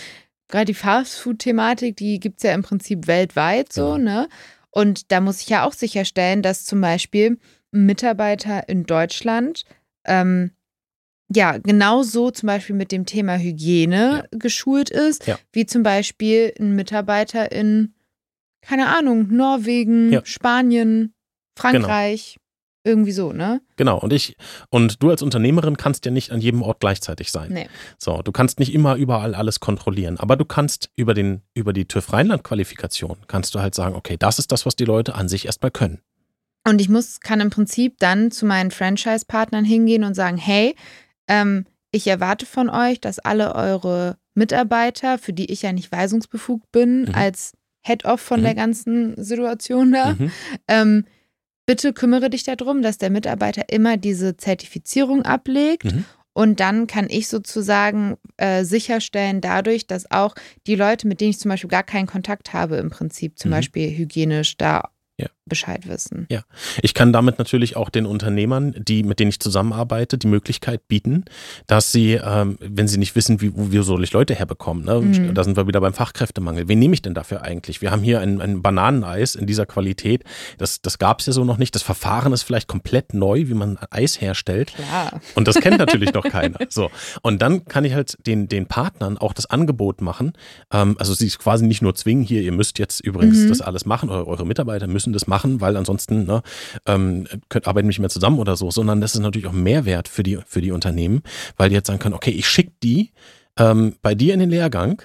Gerade die Fastfood-Thematik, die gibt es ja im Prinzip weltweit so, ja. ne? Und da muss ich ja auch sicherstellen, dass zum Beispiel Mitarbeiter in Deutschland ähm, ja, genauso zum Beispiel mit dem Thema Hygiene ja. geschult ist, ja. wie zum Beispiel ein Mitarbeiter in, keine Ahnung, Norwegen, ja. Spanien, Frankreich. Genau. Irgendwie so, ne? Genau. Und ich, und du als Unternehmerin kannst ja nicht an jedem Ort gleichzeitig sein. Nee. So, du kannst nicht immer überall alles kontrollieren. Aber du kannst über den, über die TÜV Rheinland-Qualifikation kannst du halt sagen, okay, das ist das, was die Leute an sich erstmal können. Und ich muss, kann im Prinzip dann zu meinen Franchise-Partnern hingehen und sagen, hey, ähm, ich erwarte von euch, dass alle eure Mitarbeiter, für die ich ja nicht weisungsbefugt bin, mhm. als Head-Off von mhm. der ganzen Situation da, mhm. ähm, bitte kümmere dich darum, dass der Mitarbeiter immer diese Zertifizierung ablegt. Mhm. Und dann kann ich sozusagen äh, sicherstellen, dadurch, dass auch die Leute, mit denen ich zum Beispiel gar keinen Kontakt habe, im Prinzip zum mhm. Beispiel hygienisch da ja. Bescheid wissen. Ja, ich kann damit natürlich auch den Unternehmern, die mit denen ich zusammenarbeite, die Möglichkeit bieten, dass sie, ähm, wenn sie nicht wissen, wie, wie soll ich Leute herbekommen, ne? Mhm. da sind wir wieder beim Fachkräftemangel. Wen nehme ich denn dafür eigentlich? Wir haben hier ein, ein Bananeneis in dieser Qualität. Das, das gab es ja so noch nicht. Das Verfahren ist vielleicht komplett neu, wie man Eis herstellt. Klar. Und das kennt natürlich noch keiner. So und dann kann ich halt den den Partnern auch das Angebot machen. Ähm, also sie quasi nicht nur zwingen, hier ihr müsst jetzt übrigens mhm. das alles machen, eure, eure Mitarbeiter müssen das machen machen, weil ansonsten ne, ähm, könnt, arbeiten nicht mehr zusammen oder so, sondern das ist natürlich auch Mehrwert für die, für die Unternehmen, weil die jetzt sagen können, okay, ich schicke die ähm, bei dir in den Lehrgang,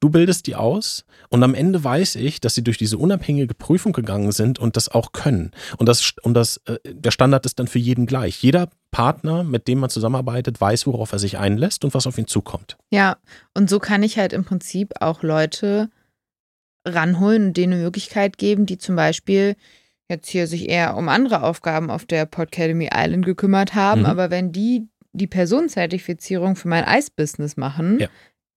du bildest die aus und am Ende weiß ich, dass sie durch diese unabhängige Prüfung gegangen sind und das auch können. Und das, und das, äh, der Standard ist dann für jeden gleich. Jeder Partner, mit dem man zusammenarbeitet, weiß, worauf er sich einlässt und was auf ihn zukommt. Ja, und so kann ich halt im Prinzip auch Leute ranholen und denen eine Möglichkeit geben, die zum Beispiel jetzt hier sich eher um andere Aufgaben auf der Podcademy Island gekümmert haben. Mhm. Aber wenn die die Personenzertifizierung für mein Eisbusiness machen, ja.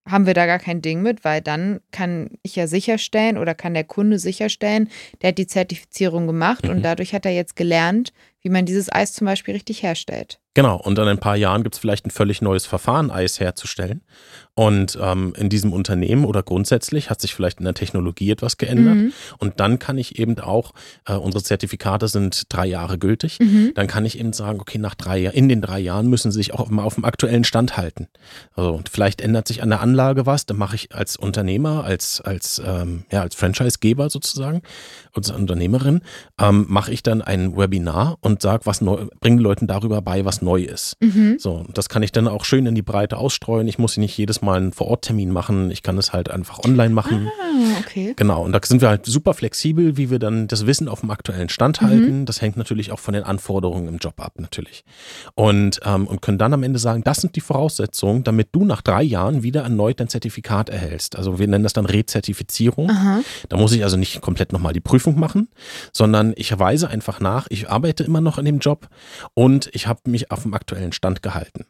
haben wir da gar kein Ding mit, weil dann kann ich ja sicherstellen oder kann der Kunde sicherstellen, der hat die Zertifizierung gemacht mhm. und dadurch hat er jetzt gelernt, wie man dieses Eis zum Beispiel richtig herstellt. Genau, und in ein paar Jahren gibt es vielleicht ein völlig neues Verfahren, Eis herzustellen. Und ähm, in diesem Unternehmen oder grundsätzlich hat sich vielleicht in der Technologie etwas geändert. Mhm. Und dann kann ich eben auch, äh, unsere Zertifikate sind drei Jahre gültig, mhm. dann kann ich eben sagen, okay, nach drei Jahren, in den drei Jahren müssen sie sich auch mal auf dem aktuellen Stand halten. Also vielleicht ändert sich an der Anlage was, dann mache ich als Unternehmer, als, als, ähm, ja, als Franchisegeber sozusagen, als Unternehmerin, ähm, mache ich dann ein Webinar und sage, was neu, bringe Leuten darüber bei, was neu ist. Mhm. So, das kann ich dann auch schön in die Breite ausstreuen. Ich muss nicht jedes Mal einen Vororttermin machen. Ich kann es halt einfach online machen. Ah, okay. Genau. Und da sind wir halt super flexibel, wie wir dann das Wissen auf dem aktuellen Stand mhm. halten. Das hängt natürlich auch von den Anforderungen im Job ab, natürlich. Und, ähm, und können dann am Ende sagen, das sind die Voraussetzungen, damit du nach drei Jahren wieder erneut dein Zertifikat erhältst. Also wir nennen das dann Rezertifizierung. Aha. Da muss ich also nicht komplett nochmal die Prüfung machen, sondern ich weise einfach nach, ich arbeite immer noch in dem Job und ich habe mich auf dem aktuellen Stand gehalten.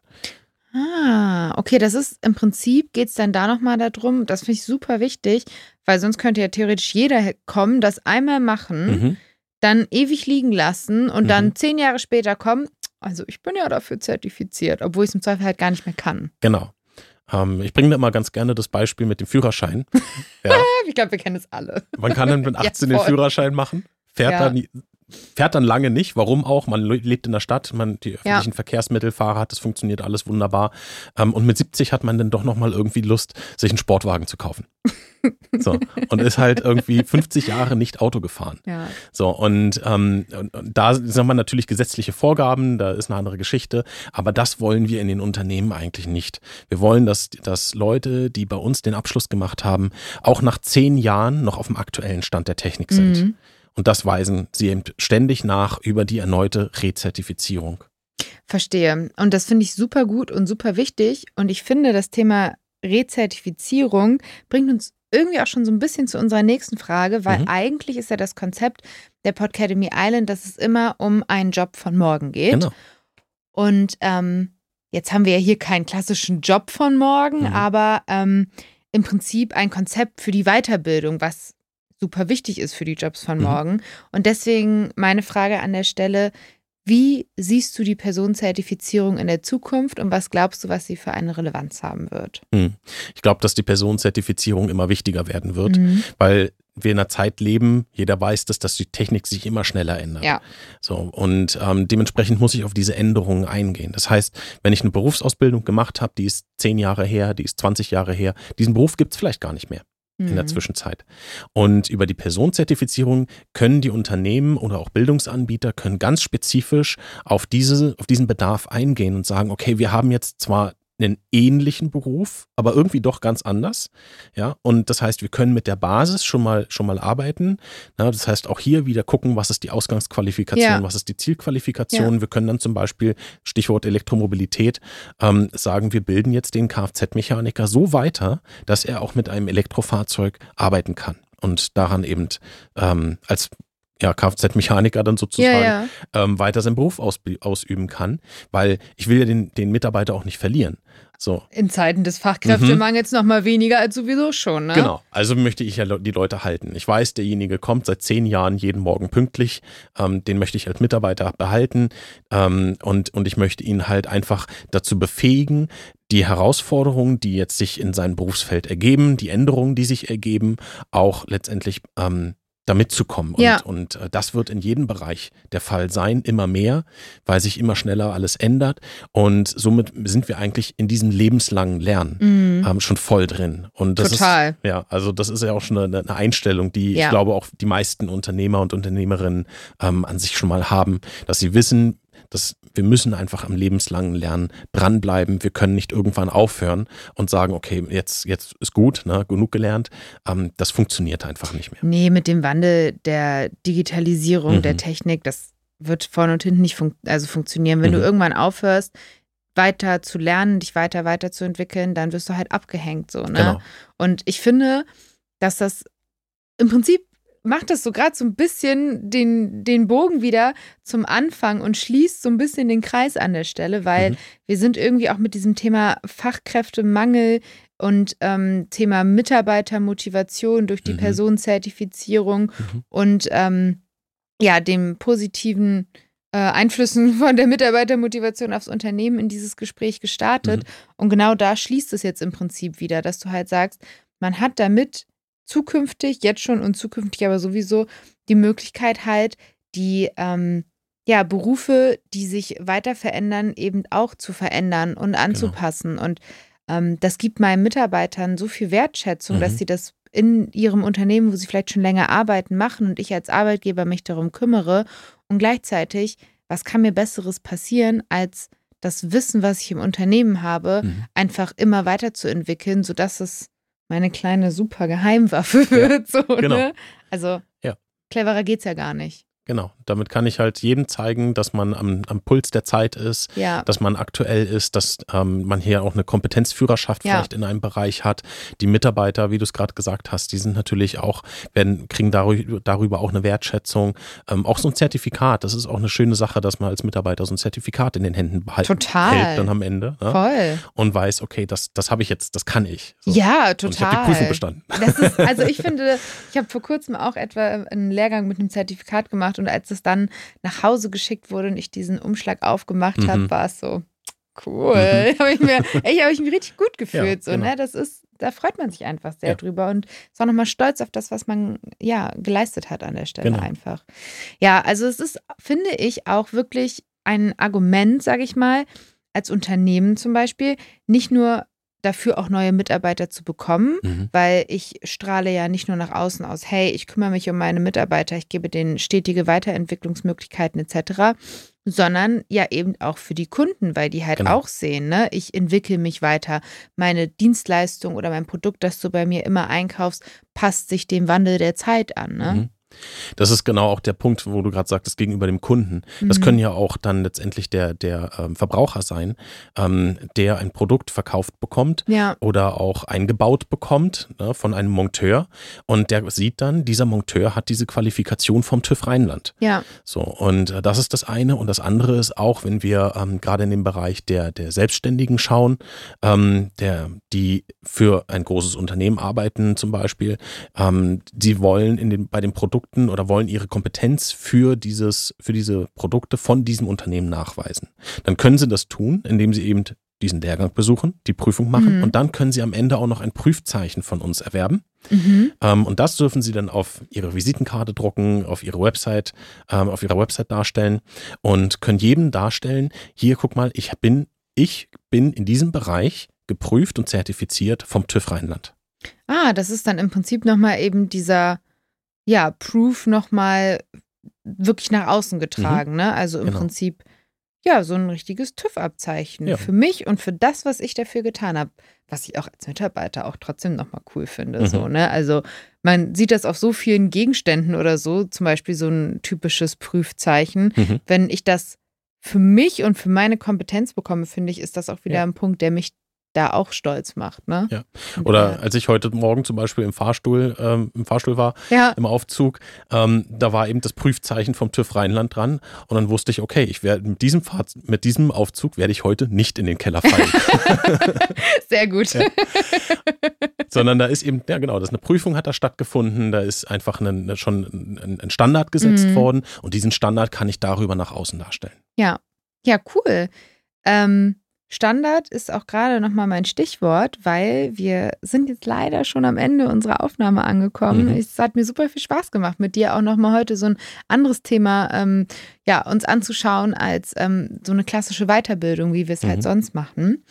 Ah, okay, das ist im Prinzip geht es dann da nochmal darum, das finde ich super wichtig, weil sonst könnte ja theoretisch jeder kommen, das einmal machen, Mhm. dann ewig liegen lassen und Mhm. dann zehn Jahre später kommen, also ich bin ja dafür zertifiziert, obwohl ich es im Zweifel halt gar nicht mehr kann. Genau. Ähm, ich bringe da immer ganz gerne das Beispiel mit dem Führerschein. Ja, Ich glaube, wir kennen es alle. man kann dann mit Ja, 18 den voll. Führerschein machen, fährt Ja. dann fährt dann lange nicht. Warum auch? Man le- lebt in der Stadt, man die öffentlichen Verkehrsmittel, Fahrrad, das funktioniert alles wunderbar. Ähm, und mit 70 hat man dann doch nochmal irgendwie Lust, sich einen Sportwagen zu kaufen. So. Und ist halt irgendwie 50 Jahre nicht Auto gefahren. Ja. So, und, ähm, und, da sind wir natürlich gesetzliche Vorgaben, da ist eine andere Geschichte, aber das wollen wir in den Unternehmen eigentlich nicht. Wir wollen, dass, dass Leute, die bei uns den Abschluss gemacht haben, auch nach zehn Jahren noch auf dem aktuellen Stand der Technik sind. Mhm. Und das weisen sie eben ständig nach über die erneute Rezertifizierung. Verstehe. Und das finde ich super gut und super wichtig. Und ich finde, das Thema Rezertifizierung bringt uns irgendwie auch schon so ein bisschen zu unserer nächsten Frage, weil Mhm. eigentlich ist ja das Konzept der Podcademy Island, dass es immer um einen Job von morgen geht. Genau. Und ähm, jetzt haben wir ja hier keinen klassischen Job von morgen, Mhm. aber ähm, im Prinzip ein Konzept für die Weiterbildung, was super wichtig ist für die Jobs von Mhm. morgen. Und deswegen meine Frage an der Stelle, wie siehst du die Personenzertifizierung in der Zukunft und was glaubst du, was sie für eine Relevanz haben wird? Hm. Ich glaube, dass die Personenzertifizierung immer wichtiger werden wird, Mhm. weil wir in einer Zeit leben, jeder weiß das, dass die Technik sich immer schneller ändert. Ja. So, und ähm, dementsprechend muss ich auf diese Änderungen eingehen. Das heißt, wenn ich eine Berufsausbildung gemacht habe, die ist zehn Jahre her, die ist 20 Jahre her, diesen Beruf gibt es vielleicht gar nicht mehr in der Mhm. Zwischenzeit. Und über die Personenzertifizierung können die Unternehmen oder auch Bildungsanbieter können ganz spezifisch auf, diese, auf diesen Bedarf eingehen und sagen, okay, wir haben jetzt zwar einen ähnlichen Beruf, aber irgendwie doch ganz anders. Ja, und das heißt, wir können mit der Basis schon mal, schon mal arbeiten. Ja, das heißt, auch hier wieder gucken, was ist die Ausgangsqualifikation, Ja. was ist die Zielqualifikation. Wir können dann zum Beispiel, Stichwort Elektromobilität, ähm, sagen, wir bilden jetzt den Kfz-Mechaniker so weiter, dass er auch mit einem Elektrofahrzeug arbeiten kann und daran eben ähm, als ja, Kfz-Mechaniker dann sozusagen Ja, ja. ähm, weiter seinen Beruf ausb- ausüben kann, weil ich will ja den, den Mitarbeiter auch nicht verlieren. So, In Zeiten des Fachkräftemangels noch mal weniger als sowieso schon, ne? Genau, also möchte ich ja die Leute halten. Ich weiß, derjenige kommt seit zehn Jahren jeden Morgen pünktlich. Ähm, den möchte ich als Mitarbeiter behalten. Ähm, und, und ich möchte ihn halt einfach dazu befähigen, die Herausforderungen, die jetzt sich in seinem Berufsfeld ergeben, die Änderungen, die sich ergeben, auch letztendlich ähm, damit zu kommen. Und, Ja. und äh, das wird in jedem Bereich der Fall sein, immer mehr, weil sich immer schneller alles ändert. Und somit sind wir eigentlich in diesem lebenslangen Lernen Mhm. ähm, schon voll drin. Und das Total. Ist, ja, also das ist ja auch schon eine, eine Einstellung, die Ja. ich glaube auch die meisten Unternehmer und Unternehmerinnen ähm, an sich schon mal haben, dass sie wissen, dass wir müssen einfach am lebenslangen Lernen dranbleiben. Wir können nicht irgendwann aufhören und sagen, okay, jetzt, jetzt ist gut, ne, genug gelernt. Ähm, das funktioniert einfach nicht mehr. Nee, mit dem Wandel der Digitalisierung Mhm. der Technik, das wird vorne und hinten nicht fun also funktionieren. Wenn du Mhm. irgendwann aufhörst, weiter zu lernen, dich weiter weiterzuentwickeln, dann wirst du halt abgehängt so, ne? Genau. Und ich finde, dass das im Prinzip macht das so gerade so ein bisschen den, den Bogen wieder zum Anfang und schließt so ein bisschen den Kreis an der Stelle, weil Mhm. wir sind irgendwie auch mit diesem Thema Fachkräftemangel und ähm, Thema Mitarbeitermotivation durch die Mhm. Personenzertifizierung Mhm. und ähm, ja, dem positiven äh, Einflüssen von der Mitarbeitermotivation aufs Unternehmen in dieses Gespräch gestartet. Mhm. Und genau da schließt es jetzt im Prinzip wieder, dass du halt sagst, man hat damit zukünftig, jetzt schon und zukünftig aber sowieso die Möglichkeit halt, die ähm, ja, Berufe, die sich weiter verändern, eben auch zu verändern und anzupassen. Und ähm, das gibt meinen Mitarbeitern so viel Wertschätzung, Mhm. dass sie das in ihrem Unternehmen, wo sie vielleicht schon länger arbeiten, machen und ich als Arbeitgeber mich darum kümmere. Und gleichzeitig, was kann mir Besseres passieren, als das Wissen, was ich im Unternehmen habe, Mhm. einfach immer weiterzuentwickeln, sodass es meine kleine super Geheimwaffe wird. So, genau. ne? Also Ja. cleverer geht's ja gar nicht. Genau, damit kann ich halt jedem zeigen, dass man am, am Puls der Zeit ist, Ja. dass man aktuell ist, dass ähm, man hier auch eine Kompetenzführerschaft Ja. vielleicht in einem Bereich hat. Die Mitarbeiter, wie du es gerade gesagt hast, die sind natürlich auch, werden, kriegen darüber, darüber auch eine Wertschätzung. Ähm, auch so ein Zertifikat, das ist auch eine schöne Sache, dass man als Mitarbeiter so ein Zertifikat in den Händen behalten Total. hält dann am Ende ne? Voll. und weiß, okay, das, das habe ich jetzt, das kann ich. So. Ja, Und ich total. habe die Prüfung bestanden. Ist, also ich finde, ich habe vor kurzem auch etwa einen Lehrgang mit einem Zertifikat gemacht und als es dann nach Hause geschickt wurde und ich diesen Umschlag aufgemacht Mhm. habe, war es so cool. Habe ich mir, echt, habe ich mich richtig gut gefühlt. so, genau. ne? Das ist, da freut man sich einfach sehr Ja. drüber und ist auch nochmal stolz auf das, was man ja geleistet hat an der Stelle Genau. einfach. Ja, also es ist, finde ich, auch wirklich ein Argument, sage ich mal, als Unternehmen zum Beispiel, nicht nur dafür auch neue Mitarbeiter zu bekommen, Mhm. weil ich strahle ja nicht nur nach außen aus, hey, ich kümmere mich um meine Mitarbeiter, ich gebe denen stetige Weiterentwicklungsmöglichkeiten etc., sondern ja eben auch für die Kunden, weil die halt Genau. auch sehen, ne, ich entwickle mich weiter, meine Dienstleistung oder mein Produkt, das du bei mir immer einkaufst, passt sich dem Wandel der Zeit an, ne? Mhm. Das ist genau auch der Punkt, wo du gerade sagtest, gegenüber dem Kunden. Das Mhm. können ja auch dann letztendlich der, der ähm, Verbraucher sein, ähm, der ein Produkt verkauft bekommt Ja, oder auch eingebaut bekommt ne, von einem Monteur und der sieht dann, dieser Monteur hat diese Qualifikation vom TÜV Rheinland. ja, So, und äh, das ist das eine. Und das andere ist auch, wenn wir ähm, gerade in dem Bereich der, der Selbstständigen schauen, ähm, der, die für ein großes Unternehmen arbeiten zum Beispiel, ähm, die wollen in den, bei den Produkten oder wollen ihre Kompetenz für dieses, für diese Produkte von diesem Unternehmen nachweisen. Dann können sie das tun, indem sie eben diesen Lehrgang besuchen, die Prüfung machen Mhm. und dann können sie am Ende auch noch ein Prüfzeichen von uns erwerben. mhm. Ähm, und das dürfen Sie dann auf Ihre Visitenkarte drucken, auf Ihre Website, ähm, auf Ihrer Website darstellen und können jedem darstellen, hier guck mal, ich bin, ich bin in diesem Bereich geprüft und zertifiziert vom TÜV Rheinland. Ah, das ist dann im Prinzip nochmal eben dieser, ja, Proof nochmal wirklich nach außen getragen, ne? Also im Genau. Prinzip, ja, so ein richtiges TÜV-Abzeichen Ja. für mich und für das, was ich dafür getan habe. Was ich auch als Mitarbeiter auch trotzdem nochmal cool finde, Mhm. so, ne? Also man sieht das auf so vielen Gegenständen oder so, zum Beispiel so ein typisches Prüfzeichen. Mhm. Wenn ich das für mich und für meine Kompetenz bekomme, finde ich, ist das auch wieder Ja. ein Punkt, der mich da auch stolz macht, ne? Ja. Oder der- als ich heute Morgen zum Beispiel im Fahrstuhl, ähm, im Fahrstuhl war, ja, im Aufzug, ähm, da war eben das Prüfzeichen vom TÜV Rheinland dran und dann wusste ich, okay, ich werde mit diesem Fahrz mit diesem Aufzug werde ich heute nicht in den Keller fallen. sehr gut. Ja. sondern da ist eben, ja genau, das ist eine Prüfung hat da stattgefunden, da ist einfach eine, schon ein, ein Standard gesetzt Mhm. worden und diesen Standard kann ich darüber nach außen darstellen. Ja, ja, cool. Ähm, Standard ist auch gerade nochmal mein Stichwort, weil wir sind jetzt leider schon am Ende unserer Aufnahme angekommen. Mhm. Es hat mir super viel Spaß gemacht, mit dir auch nochmal heute so ein anderes Thema ähm, ja, uns anzuschauen als ähm, so eine klassische Weiterbildung, wie wir es Mhm. halt sonst machen.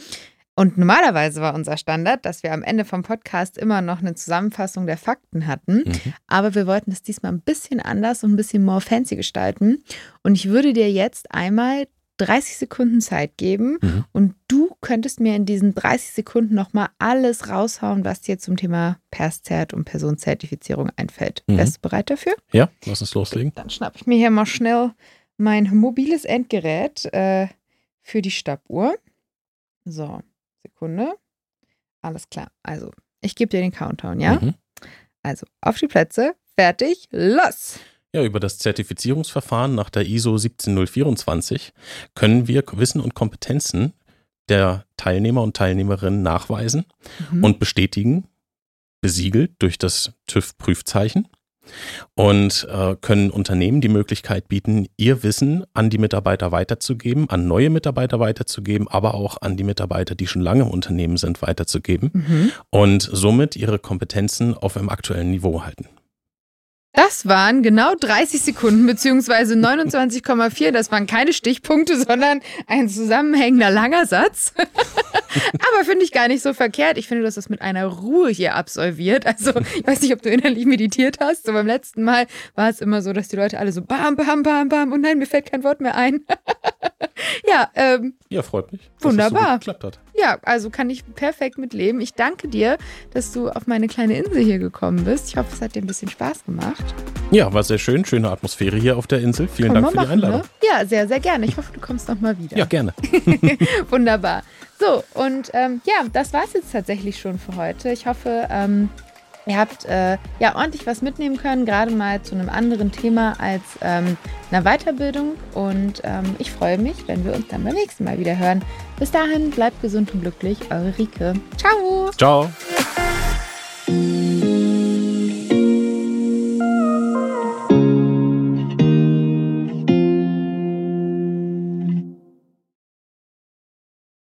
Und normalerweise war unser Standard, dass wir am Ende vom Podcast immer noch eine Zusammenfassung der Fakten hatten. Mhm. Aber wir wollten es diesmal ein bisschen anders und ein bisschen more fancy gestalten. Und ich würde dir jetzt einmal 30 Sekunden Zeit geben Mhm. und du könntest mir in diesen 30 Sekunden nochmal alles raushauen, was dir zum Thema Perszert und Personenzertifizierung einfällt. Mhm. Wärst du bereit dafür? Ja, lass uns loslegen. Dann schnapp ich mir hier mal schnell mein mobiles Endgerät äh, für die Stoppuhr. So, Sekunde. Alles klar. Also, ich gebe dir den Countdown, ja? Mhm. Also, auf die Plätze, fertig, los! Ja, über das Zertifizierungsverfahren nach der ISO 17024 können wir Wissen und Kompetenzen der Teilnehmer und Teilnehmerinnen nachweisen Mhm. und bestätigen, besiegelt durch das TÜV-Prüfzeichen und äh, können Unternehmen die Möglichkeit bieten, ihr Wissen an die Mitarbeiter weiterzugeben, an neue Mitarbeiter weiterzugeben, aber auch an die Mitarbeiter, die schon lange im Unternehmen sind, weiterzugeben Mhm. und somit ihre Kompetenzen auf einem aktuellen Niveau halten. Das waren genau 30 Sekunden, beziehungsweise 29,4. Das waren keine Stichpunkte, sondern ein zusammenhängender langer Satz. Aber finde ich gar nicht so verkehrt. Ich finde, du hast das mit einer Ruhe hier absolviert. Also, ich weiß nicht, ob du innerlich meditiert hast. So beim letzten Mal war es immer so, dass die Leute alle so bam, bam, bam, bam. Und nein, mir fällt kein Wort mehr ein. ja, ähm, ja, freut mich. Wunderbar. Das so geklappt hat. Ja, also kann ich perfekt mitleben. Ich danke dir, dass du auf meine kleine Insel hier gekommen bist. Ich hoffe, es hat dir ein bisschen Spaß gemacht. Ja, war sehr schön. Schöne Atmosphäre hier auf der Insel. Vielen Können Dank für machen, die Einladung. Ne? Ja, sehr, sehr gerne. Ich hoffe, du kommst noch mal wieder. Ja, gerne. Wunderbar. So, und ähm, ja, das war es jetzt tatsächlich schon für heute. Ich hoffe, ähm, Ihr habt äh, ja ordentlich was mitnehmen können, gerade mal zu einem anderen Thema als ähm, einer Weiterbildung. Und ähm, ich freue mich, wenn wir uns dann beim nächsten Mal wieder hören. Bis dahin, bleibt gesund und glücklich, eure Rike. Ciao. Ciao.